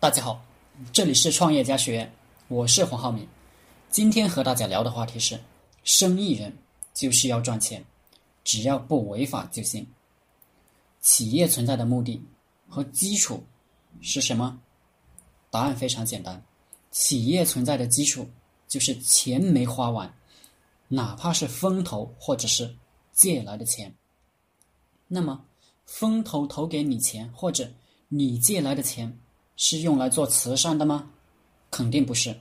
大家好，这里是创业家学院，我是黄浩明。今天和大家聊的话题是：生意人就是要赚钱，只要不违法就行。企业存在的目的和基础是什么？答案非常简单，企业存在的基础就是钱没花完，哪怕是风投或者是借来的钱。那么，风投投给你钱或者你借来的钱。是用来做慈善的吗？肯定不是，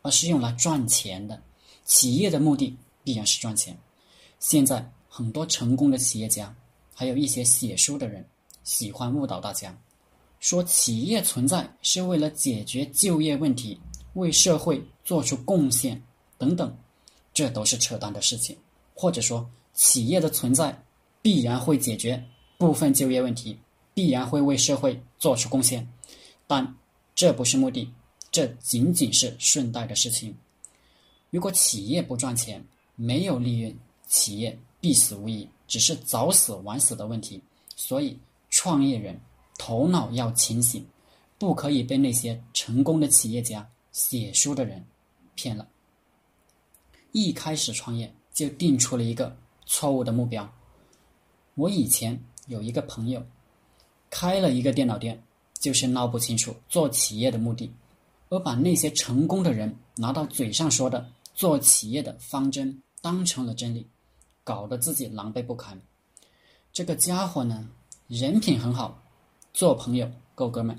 而是用来赚钱的。企业的目的必然是赚钱。现在很多成功的企业家，还有一些写书的人，喜欢误导大家，说企业存在是为了解决就业问题，为社会做出贡献等等，这都是扯淡的事情。或者说，企业的存在必然会解决部分就业问题，必然会为社会做出贡献。但这不是目的，这仅仅是顺带的事情。如果企业不赚钱，没有利润，企业必死无疑，只是早死晚死的问题。所以，创业人头脑要清醒，不可以被那些成功的企业家、写书的人骗了。一开始创业就定出了一个错误的目标。我以前有一个朋友，开了一个电脑店。就是闹不清楚做企业的目的，而把那些成功的人拿到嘴上说的做企业的方针当成了真理，搞得自己狼狈不堪。这个家伙呢，人品很好，做朋友够哥们。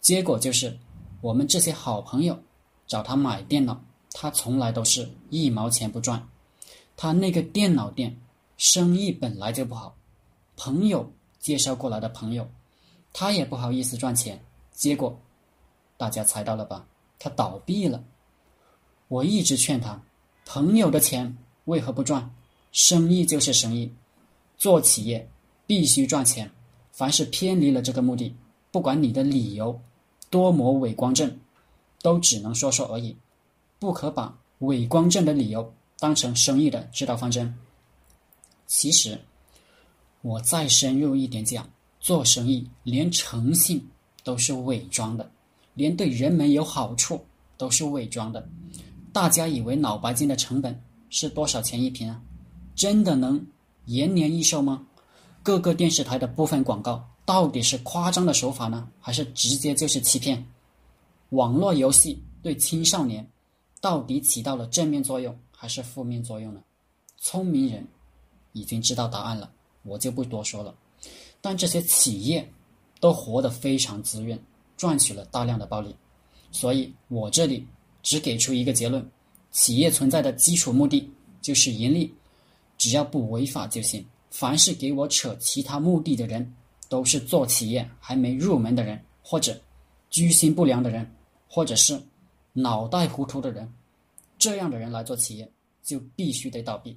结果就是我们这些好朋友找他买电脑，他从来都是一毛钱不赚。他那个电脑店生意本来就不好，朋友介绍过来的朋友。他也不好意思赚钱，结果大家猜到了吧？他倒闭了。我一直劝他，朋友的钱为何不赚？生意就是生意，做企业必须赚钱。凡是偏离了这个目的，不管你的理由多么伪光正，都只能说说而已，不可把伪光正的理由当成生意的指导方针。其实，我再深入一点讲。做生意连诚信都是伪装的，连对人们有好处都是伪装的。大家以为脑白金的成本是多少钱一瓶啊？真的能延年益寿吗？各个电视台的部分广告到底是夸张的手法呢，还是直接就是欺骗？网络游戏对青少年到底起到了正面作用还是负面作用呢？聪明人已经知道答案了，我就不多说了。但这些企业都活得非常滋润，赚取了大量的暴利，所以我这里只给出一个结论：企业存在的基础目的就是盈利，只要不违法就行。凡是给我扯其他目的的人，都是做企业还没入门的人，或者居心不良的人，或者是脑袋糊涂的人。这样的人来做企业，就必须得倒闭。